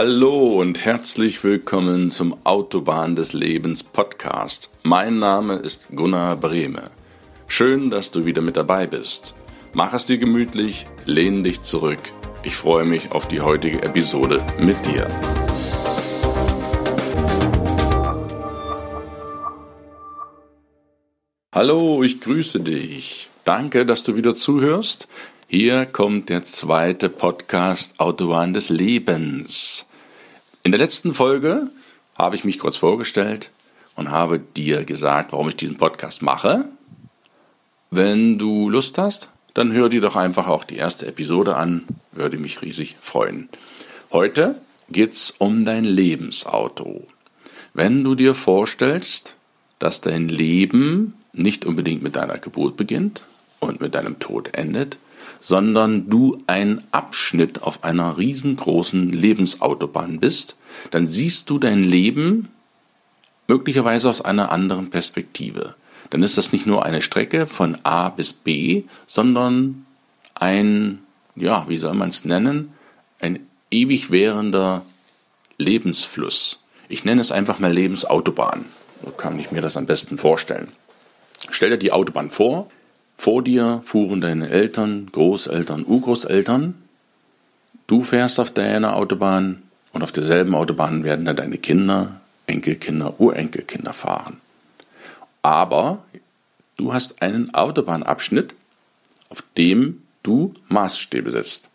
Hallo und herzlich willkommen zum Autobahn des Lebens Podcast. Mein Name ist Gunnar Brehme. Schön, dass du wieder mit dabei bist. Mach es dir gemütlich, lehn dich zurück. Ich freue mich auf die heutige Episode mit dir. Hallo, ich grüße dich. Danke, dass du wieder zuhörst. Hier kommt der zweite Podcast Autobahn des Lebens. In der letzten Folge habe ich mich kurz vorgestellt und habe dir gesagt, warum ich diesen Podcast mache. Wenn du Lust hast, dann hör dir doch einfach auch die erste Episode an. Würde mich riesig freuen. Heute geht's um dein Lebensauto. Wenn du dir vorstellst, dass dein Leben nicht unbedingt mit deiner Geburt beginnt und mit deinem Tod endet, sondern du ein Abschnitt auf einer riesengroßen Lebensautobahn bist, dann siehst du dein Leben möglicherweise aus einer anderen Perspektive. Dann ist das nicht nur eine Strecke von A bis B, sondern ein, ja, wie soll man es nennen, ein ewig währender Lebensfluss. Ich nenne es einfach mal Lebensautobahn. So kann ich mir das am besten vorstellen. Stell dir die Autobahn vor, vor dir fuhren deine Eltern, Großeltern, Urgroßeltern. Du fährst auf deiner Autobahn und auf derselben Autobahn werden dann deine Kinder, Enkelkinder, Urenkelkinder fahren. Aber du hast einen Autobahnabschnitt, auf dem du Maßstäbe setzt,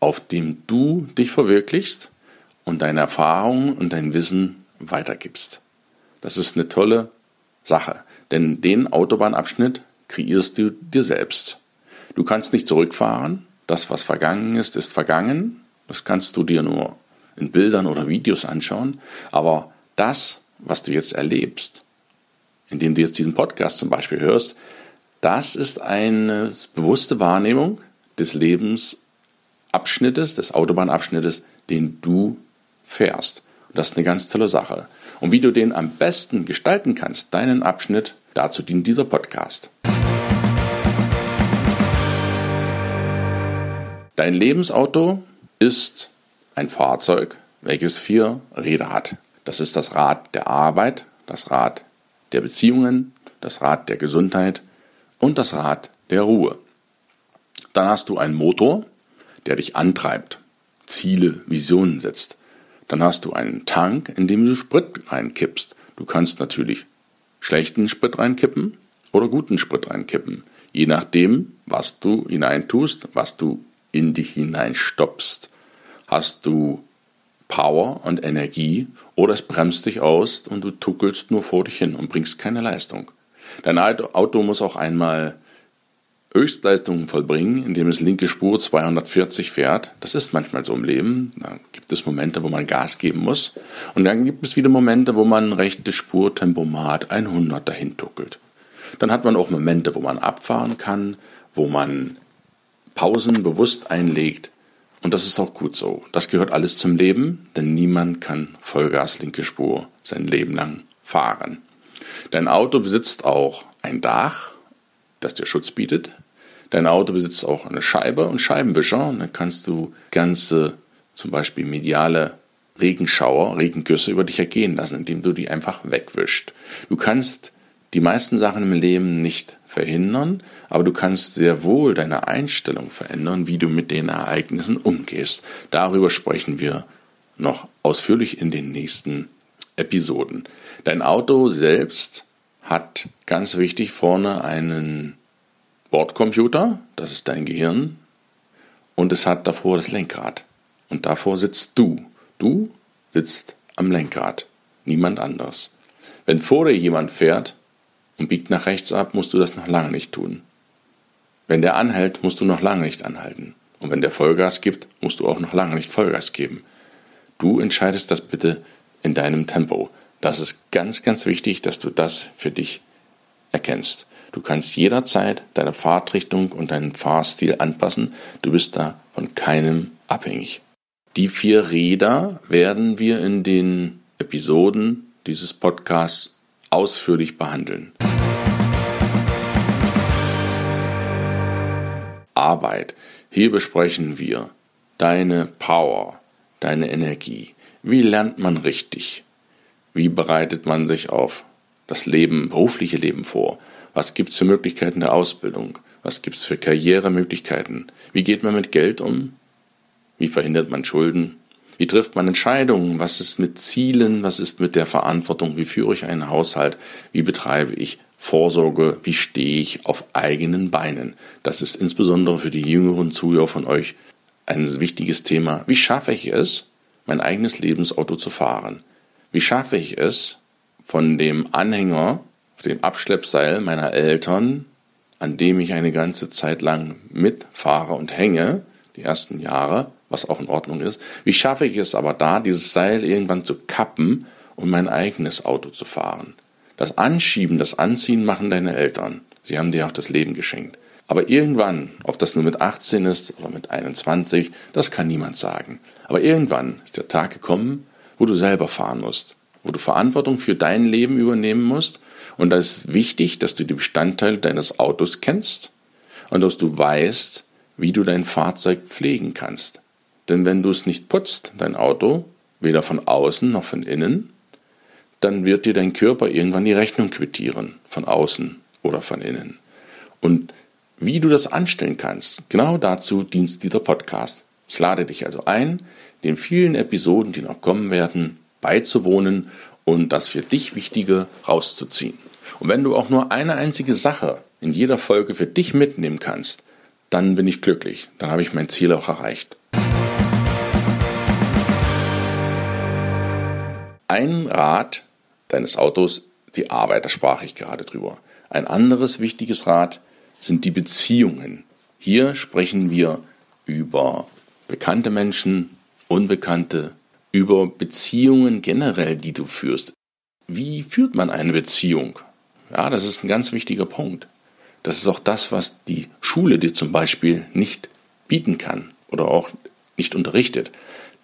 auf dem du dich verwirklichst und deine Erfahrungen und dein Wissen weitergibst. Das ist eine tolle Sache, denn den Autobahnabschnitt kreierst du dir selbst. Du kannst nicht zurückfahren. Das, was vergangen ist, ist vergangen. Das kannst du dir nur in Bildern oder Videos anschauen. Aber das, was du jetzt erlebst, indem du jetzt diesen Podcast zum Beispiel hörst, das ist eine bewusste Wahrnehmung des Lebensabschnittes, des Autobahnabschnittes, den du fährst. Und das ist eine ganz tolle Sache. Und wie du den am besten gestalten kannst, deinen Abschnitt, dazu dient dieser Podcast. Dein Lebensauto ist ein Fahrzeug, welches vier Räder hat. Das ist das Rad der Arbeit, das Rad der Beziehungen, das Rad der Gesundheit und das Rad der Ruhe. Dann hast du einen Motor, der dich antreibt, Ziele, Visionen setzt. Dann hast du einen Tank, in dem du Sprit reinkippst. Du kannst natürlich schlechten Sprit reinkippen oder guten Sprit reinkippen, je nachdem, was du hineintust, was du in dich hineinstopfst, hast du Power und Energie oder es bremst dich aus und du tuckelst nur vor dich hin und bringst keine Leistung. Dein Auto muss auch einmal Höchstleistungen vollbringen, indem es linke Spur 240 fährt. Das ist manchmal so im Leben. Da gibt es Momente, wo man Gas geben muss. Und dann gibt es wieder Momente, wo man rechte Spur Tempomat 100 dahin tuckelt. Dann hat man auch Momente, wo man abfahren kann, wo man Pausen bewusst einlegt. Und das ist auch gut so. Das gehört alles zum Leben, denn niemand kann Vollgas linke Spur sein Leben lang fahren. Dein Auto besitzt auch ein Dach, das dir Schutz bietet. Dein Auto besitzt auch eine Scheibe und Scheibenwischer. Und dann kannst du ganze, zum Beispiel mediale Regenschauer, Regengüsse über dich ergehen lassen, indem du die einfach wegwischt. Du kannst die meisten Sachen im Leben nicht verhindern, aber du kannst sehr wohl deine Einstellung verändern, wie du mit den Ereignissen umgehst. Darüber sprechen wir noch ausführlich in den nächsten Episoden. Dein Auto selbst hat ganz wichtig vorne einen Bordcomputer, das ist dein Gehirn, und es hat davor das Lenkrad. Und davor sitzt du. Du sitzt am Lenkrad, niemand anders. Wenn vor dir jemand fährt, und biegt nach rechts ab, musst du das noch lange nicht tun. Wenn der anhält, musst du noch lange nicht anhalten. Und wenn der Vollgas gibt, musst du auch noch lange nicht Vollgas geben. Du entscheidest das bitte in deinem Tempo. Das ist ganz, ganz wichtig, dass du das für dich erkennst. Du kannst jederzeit deine Fahrtrichtung und deinen Fahrstil anpassen. Du bist da von keinem abhängig. Die vier Räder werden wir in den Episoden dieses Podcasts ausführlich behandeln. Arbeit. Hier besprechen wir deine Power, deine Energie. Wie lernt man richtig? Wie bereitet man sich auf das Leben, berufliche Leben vor? Was gibt es für Möglichkeiten der Ausbildung? Was gibt es für Karrieremöglichkeiten? Wie geht man mit Geld um? Wie verhindert man Schulden? Wie trifft man Entscheidungen? Was ist mit Zielen? Was ist mit der Verantwortung? Wie führe ich einen Haushalt? Wie betreibe ich Vorsorge? Wie stehe ich auf eigenen Beinen? Das ist insbesondere für die jüngeren Zuhörer von euch ein wichtiges Thema. Wie schaffe ich es, mein eigenes Lebensauto zu fahren? Wie schaffe ich es, von dem Anhänger, dem Abschleppseil meiner Eltern, an dem ich eine ganze Zeit lang mitfahre und hänge, die ersten Jahre, was auch in Ordnung ist. Wie schaffe ich es aber da, dieses Seil irgendwann zu kappen und mein eigenes Auto zu fahren? Das Anschieben, das Anziehen machen deine Eltern. Sie haben dir auch das Leben geschenkt. Aber irgendwann, ob das nur mit 18 ist oder mit 21, das kann niemand sagen. Aber irgendwann ist der Tag gekommen, wo du selber fahren musst, wo du Verantwortung für dein Leben übernehmen musst. Und da ist wichtig, dass du die Bestandteile deines Autos kennst und dass du weißt, wie du dein Fahrzeug pflegen kannst. Denn wenn du es nicht putzt, dein Auto, weder von außen noch von innen, dann wird dir dein Körper irgendwann die Rechnung quittieren, von außen oder von innen. Und wie du das anstellen kannst, genau dazu dient dieser Podcast. Ich lade dich also ein, den vielen Episoden, die noch kommen werden, beizuwohnen und das für dich Wichtige rauszuziehen. Und wenn du auch nur eine einzige Sache in jeder Folge für dich mitnehmen kannst, dann bin ich glücklich, dann habe ich mein Ziel auch erreicht. Ein Rad deines Autos, die Arbeit, da sprach ich gerade drüber. Ein anderes wichtiges Rad sind die Beziehungen. Hier sprechen wir über bekannte Menschen, unbekannte, über Beziehungen generell, die du führst. Wie führt man eine Beziehung? Ja, das ist ein ganz wichtiger Punkt. Das ist auch das, was die Schule dir zum Beispiel nicht bieten kann oder auch nicht unterrichtet.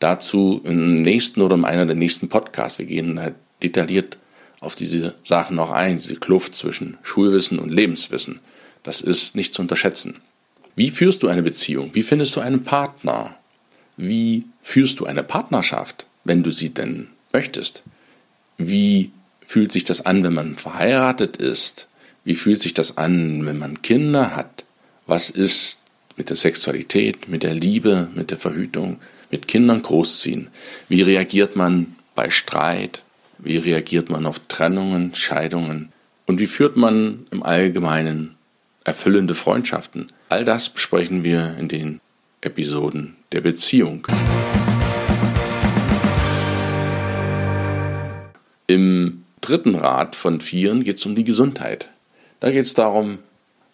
Dazu im nächsten oder in einer der nächsten Podcasts. Wir gehen halt detailliert auf diese Sachen noch ein, diese Kluft zwischen Schulwissen und Lebenswissen. Das ist nicht zu unterschätzen. Wie führst du eine Beziehung? Wie findest du einen Partner? Wie führst du eine Partnerschaft, wenn du sie denn möchtest? Wie fühlt sich das an, wenn man verheiratet ist? Wie fühlt sich das an, wenn man Kinder hat? Was ist mit der Sexualität, mit der Liebe, mit der Verhütung? Mit Kindern großziehen? Wie reagiert man bei Streit? Wie reagiert man auf Trennungen, Scheidungen? Und wie führt man im Allgemeinen erfüllende Freundschaften? All das besprechen wir in den Episoden der Beziehung. Im dritten Rat von vieren geht es um die Gesundheit. Da geht es darum,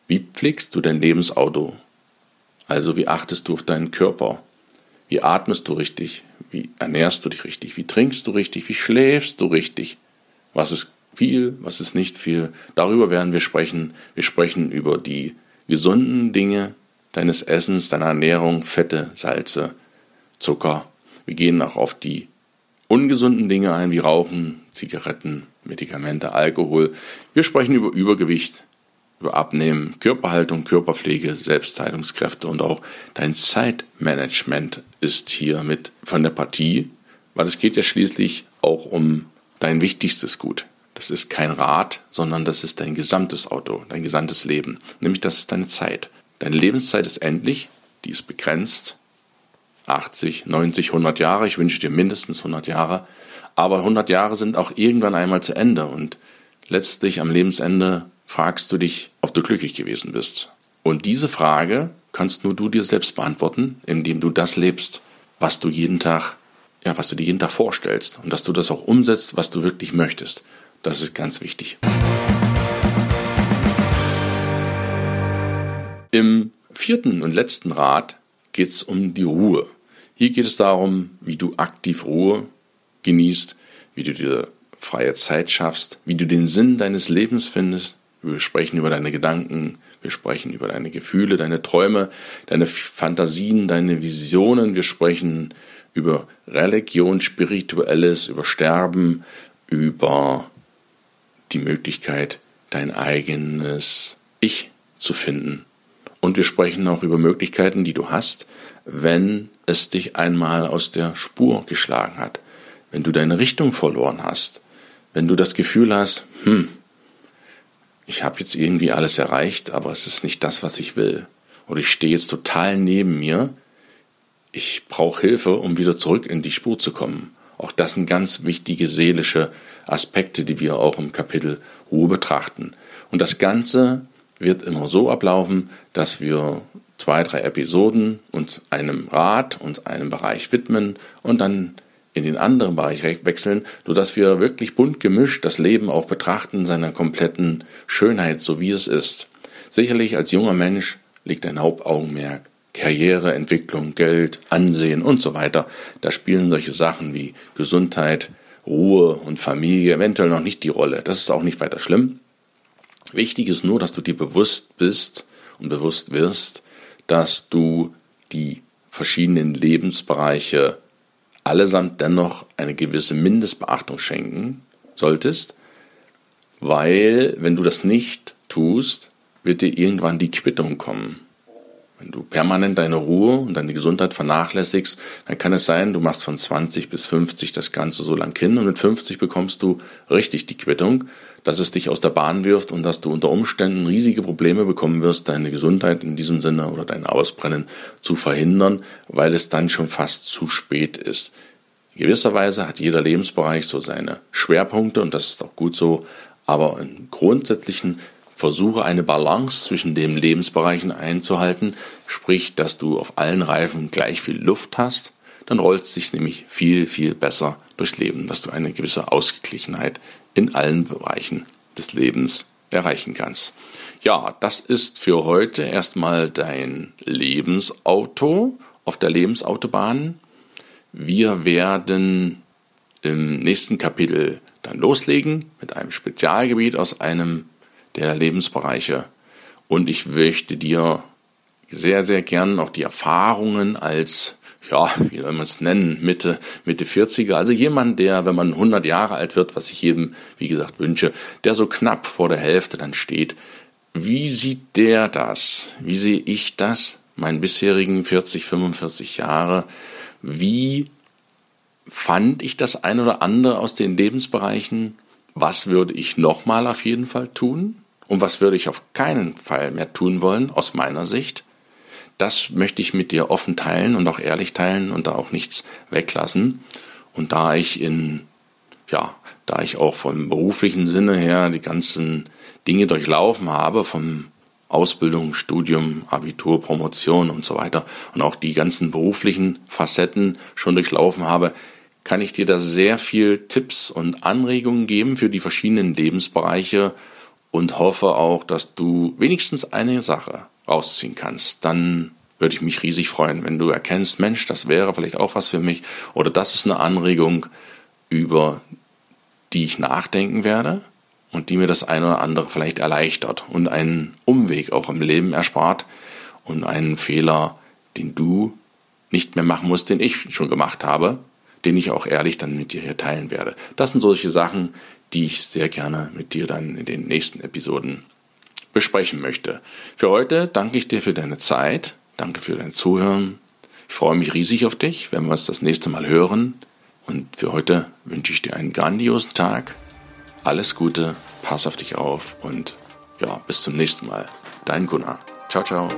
wie pflegst du dein Lebensauto? Also wie achtest du auf deinen Körper? Wie atmest du richtig? Wie ernährst du dich richtig? Wie trinkst du richtig? Wie schläfst du richtig? Was ist viel? Was ist nicht viel? Darüber werden wir sprechen. Wir sprechen über die gesunden Dinge deines Essens, deiner Ernährung, Fette, Salze, Zucker. Wir gehen auch auf die ungesunden Dinge ein, wie Rauchen, Zigaretten, Medikamente, Alkohol. Wir sprechen über Übergewicht, über Abnehmen, Körperhaltung, Körperpflege, Selbstheilungskräfte und auch dein Zeitmanagement ist hier mit von der Partie, weil es geht ja schließlich auch um dein wichtigstes Gut. Das ist kein Rad, sondern das ist dein gesamtes Auto, dein gesamtes Leben. Nämlich das ist deine Zeit. Deine Lebenszeit ist endlich, die ist begrenzt. 80, 90, 100 Jahre, ich wünsche dir mindestens 100 Jahre. Aber 100 Jahre sind auch irgendwann einmal zu Ende und letztlich am Lebensende fragst du dich, ob du glücklich gewesen bist. Und diese Frage kannst nur du dir selbst beantworten, indem du das lebst, was du jeden Tag, ja, was du dir jeden Tag vorstellst und dass du das auch umsetzt, was du wirklich möchtest. Das ist ganz wichtig. Im vierten und letzten Rat geht es um die Ruhe. Hier geht es darum, wie du aktiv Ruhe genießt, wie du dir freie Zeit schaffst, wie du den Sinn deines Lebens findest, wir sprechen über deine Gedanken, wir sprechen über deine Gefühle, deine Träume, deine Fantasien, deine Visionen. Wir sprechen über Religion, Spirituelles, über Sterben, über die Möglichkeit, dein eigenes Ich zu finden. Und wir sprechen auch über Möglichkeiten, die du hast, wenn es dich einmal aus der Spur geschlagen hat. wenn du deine Richtung verloren hast, wenn du das Gefühl hast, hm, ich habe jetzt irgendwie alles erreicht, aber es ist nicht das, was ich will. Oder ich stehe jetzt total neben mir, ich brauche Hilfe, um wieder zurück in die Spur zu kommen. Auch das sind ganz wichtige seelische Aspekte, die wir auch im Kapitel Ruhe betrachten. Und das Ganze wird immer so ablaufen, dass wir zwei, drei Episoden uns einem Rat, uns einem Bereich widmen und dann in den anderen Bereich wechseln, sodass wir wirklich bunt gemischt das Leben auch betrachten, seiner kompletten Schönheit, so wie es ist. Sicherlich als junger Mensch liegt ein Hauptaugenmerk Karriere, Entwicklung, Geld, Ansehen und so weiter. Da spielen solche Sachen wie Gesundheit, Ruhe und Familie eventuell noch nicht die Rolle. Das ist auch nicht weiter schlimm. Wichtig ist nur, dass du dir bewusst bist und bewusst wirst, dass du die verschiedenen Lebensbereiche allesamt dennoch eine gewisse Mindestbeachtung schenken solltest, weil wenn du das nicht tust, wird dir irgendwann die Quittung kommen. Wenn du permanent deine Ruhe und deine Gesundheit vernachlässigst, dann kann es sein, du machst von 20 bis 50 das Ganze so lang hin und mit 50 bekommst du richtig die Quittung, dass es dich aus der Bahn wirft und dass du unter Umständen riesige Probleme bekommen wirst, deine Gesundheit in diesem Sinne oder dein Ausbrennen zu verhindern, weil es dann schon fast zu spät ist. In gewisser Weise hat jeder Lebensbereich so seine Schwerpunkte und das ist auch gut so, aber im Grundsätzlichen versuche eine Balance zwischen den Lebensbereichen einzuhalten, sprich, dass du auf allen Reifen gleich viel Luft hast, dann rollt es sich nämlich viel, viel besser durchs Leben, dass du eine gewisse Ausgeglichenheit in allen Bereichen des Lebens erreichen kannst. Ja, das ist für heute erstmal dein Lebensauto auf der Lebensautobahn. Wir werden im nächsten Kapitel dann loslegen mit einem Spezialgebiet aus einem der Lebensbereiche. Und ich möchte dir sehr, sehr gern auch die Erfahrungen als, ja, wie soll man es nennen, Mitte, Mitte 40er, also jemand, der, wenn man 100 Jahre alt wird, was ich jedem, wie gesagt, wünsche, der so knapp vor der Hälfte dann steht, wie sieht der das? Wie sehe ich das? Meinen bisherigen 40, 45 Jahre? Wie fand ich das ein oder andere aus den Lebensbereichen? Was würde ich nochmal auf jeden Fall tun? Und was würde ich auf keinen Fall mehr tun wollen, aus meiner Sicht? Das möchte ich mit dir offen teilen und auch ehrlich teilen und da auch nichts weglassen. Und da ich in, ja, da ich auch vom beruflichen Sinne her die ganzen Dinge durchlaufen habe, vom Ausbildung, Studium, Abitur, Promotion und so weiter und auch die ganzen beruflichen Facetten schon durchlaufen habe, kann ich dir da sehr viel Tipps und Anregungen geben für die verschiedenen Lebensbereiche und hoffe auch, dass du wenigstens eine Sache rausziehen kannst. Dann würde ich mich riesig freuen, wenn du erkennst, Mensch, das wäre vielleicht auch was für mich oder das ist eine Anregung, über die ich nachdenken werde und die mir das eine oder andere vielleicht erleichtert und einen Umweg auch im Leben erspart und einen Fehler, den du nicht mehr machen musst, den ich schon gemacht habe, den ich auch ehrlich dann mit dir hier teilen werde. Das sind solche Sachen, die ich sehr gerne mit dir dann in den nächsten Episoden besprechen möchte. Für heute danke ich dir für deine Zeit, danke für dein Zuhören. Ich freue mich riesig auf dich, wenn wir uns das nächste Mal hören. Und für heute wünsche ich dir einen grandiosen Tag. Alles Gute, pass auf dich auf und ja, bis zum nächsten Mal. Dein Gunnar. Ciao, ciao.